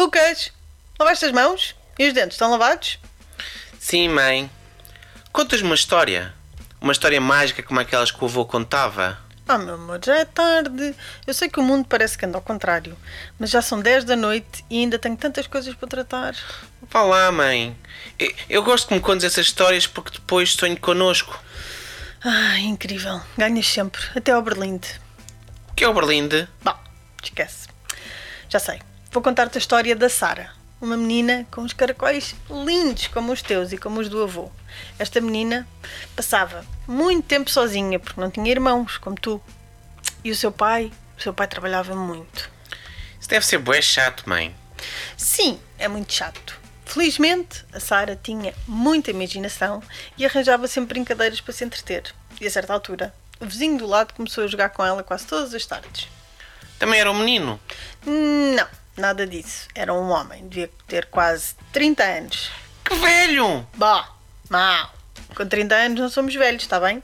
Lucas, lavaste as mãos? E os dentes estão lavados? Sim, mãe. Contas-me uma história. Uma história mágica como aquelas que o avô contava. Ah, meu amor, já é tarde. Eu sei que o mundo parece que anda ao contrário, mas já são 10 da noite e ainda tenho tantas coisas para tratar. Vá lá, mãe. Eu, eu gosto que me contes essas histórias porque depois sonho connosco. Ah, incrível. Ganhas sempre, até ao Berlinde. O que é o Berlinde? Bom, esquece. Já sei. Vou contar-te a história da Sara, uma menina com os caracóis lindos como os teus e como os do avô. Esta menina passava muito tempo sozinha porque não tinha irmãos, como tu. E o seu pai, o seu pai trabalhava muito. Isso deve ser bué chato, mãe. Sim, é muito chato. Felizmente, a Sara tinha muita imaginação e arranjava sempre brincadeiras para se entreter. E a certa altura, o vizinho do lado começou a jogar com ela quase todas as tardes. Também era um menino. Não, nada disso. Era um homem, devia ter quase 30 anos. Que velho! Bah, mau. Com 30 anos não somos velhos, está bem?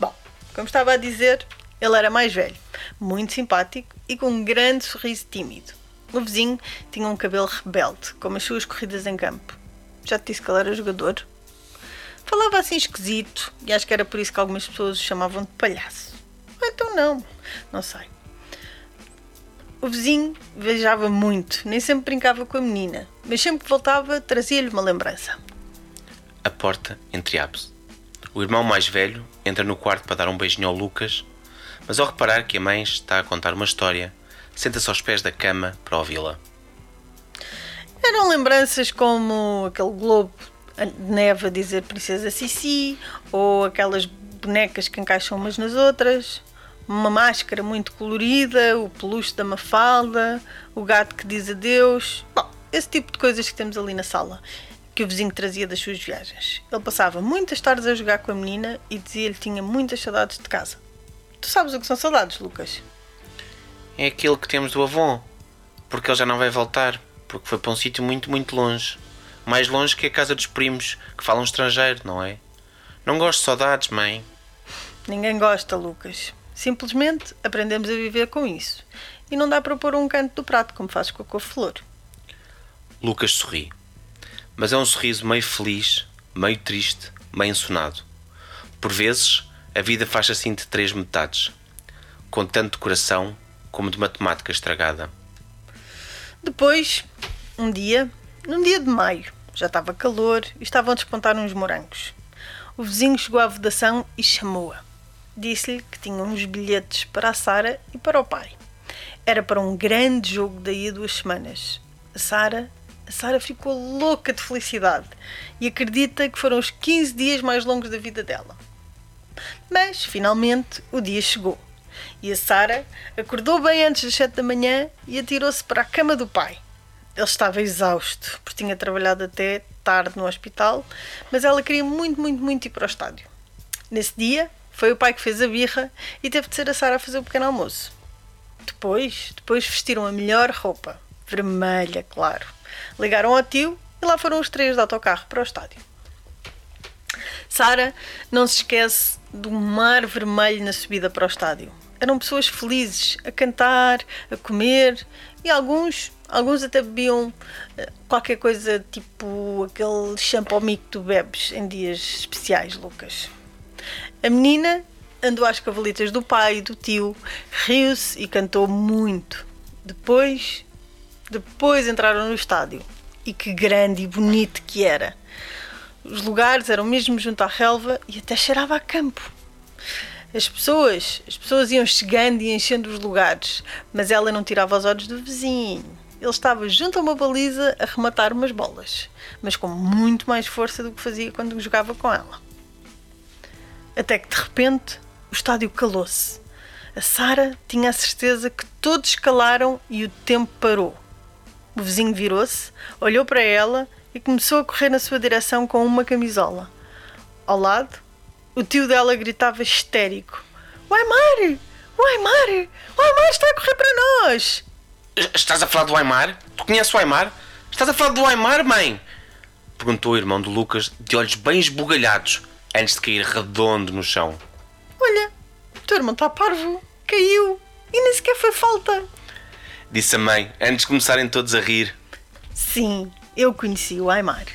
Bom, como estava a dizer, ele era mais velho, muito simpático e com um grande sorriso tímido. O vizinho tinha um cabelo rebelde, como as suas corridas em campo. Já te disse que ele era jogador? Falava assim esquisito e acho que era por isso que algumas pessoas o chamavam de palhaço. Ou então não, não sei. O vizinho viajava muito, nem sempre brincava com a menina, mas sempre que voltava trazia-lhe uma lembrança. A porta entreabre-se. O irmão mais velho entra no quarto para dar um beijinho ao Lucas, mas ao reparar que a mãe está a contar uma história, senta-se aos pés da cama para ouvi-la. Eram lembranças como aquele globo de neve a dizer Princesa Sissi, ou aquelas bonecas que encaixam umas nas outras, uma máscara muito colorida, o peluche da Mafalda, o gato que diz adeus. Bom, esse tipo de coisas que temos ali na sala, que o vizinho trazia das suas viagens. Ele passava muitas tardes a jogar com a menina e dizia-lhe que tinha muitas saudades de casa. Tu sabes o que são saudades, Lucas? É aquilo que temos do avô, porque ele já não vai voltar, porque foi para um sítio muito, muito longe. Mais longe que a casa dos primos, que falam estrangeiro, não é? Não gosto de saudades, mãe. Ninguém gosta, Lucas. Simplesmente aprendemos a viver com isso. E não dá para pôr um canto do prato, como fazes com a couve-flor. Lucas sorri. Mas é um sorriso meio feliz, meio triste, meio ensonado. Por vezes, a vida faz assim de três metades, com tanto de coração como de matemática estragada. Depois, um dia, num dia de maio, já estava calor e estavam a despontar uns morangos. O vizinho chegou à vedação e chamou-a. Disse-lhe que tinha uns bilhetes para a Sara e para o pai. Era para um grande jogo daí a duas semanas. A Sara a Sara ficou louca de felicidade e acredita que foram os 15 dias mais longos da vida dela. Mas, finalmente, o dia chegou. E a Sara acordou bem antes das 7 da manhã e atirou-se para a cama do pai. Ele estava exausto, porque tinha trabalhado até tarde no hospital, mas ela queria muito, muito, muito ir para o estádio. Nesse dia, foi o pai que fez a birra e teve de ser a Sara a fazer o pequeno almoço. Depois, depois vestiram a melhor roupa, vermelha, claro. Ligaram ao tio e lá foram os três de autocarro para o estádio. Sara não se esquece do mar vermelho na subida para o estádio. Eram pessoas felizes, a cantar, a comer e alguns, alguns até bebiam eh, qualquer coisa tipo aquele champomico que tu bebes em dias especiais, Lucas. A menina andou às cavalitas do pai e do tio, riu-se e cantou muito. Depois, depois entraram no estádio. E que grande e bonito que era! Os lugares eram mesmo junto à relva e até cheirava a campo. As pessoas, as pessoas iam chegando e enchendo os lugares, mas ela não tirava os olhos do vizinho. Ele estava junto a uma baliza a rematar umas bolas, mas com muito mais força do que fazia quando jogava com ela. Até que de repente o estádio calou-se. A Sara tinha a certeza que todos calaram e o tempo parou. O vizinho virou-se, olhou para ela e começou a correr na sua direção com uma camisola. Ao lado, o tio dela gritava histérico: O Aymar! O Aymar! O Aymar está a correr para nós! Estás a falar do Aymar? Tu conheces o Aymar? Estás a falar do Aymar, mãe? Perguntou o irmão de Lucas, de olhos bem esbugalhados, antes de cair redondo no chão. Olha, o teu irmão está parvo, caiu e nem sequer foi falta. Disse a mãe, antes de começarem todos a rir. Sim, eu conheci o Aymar.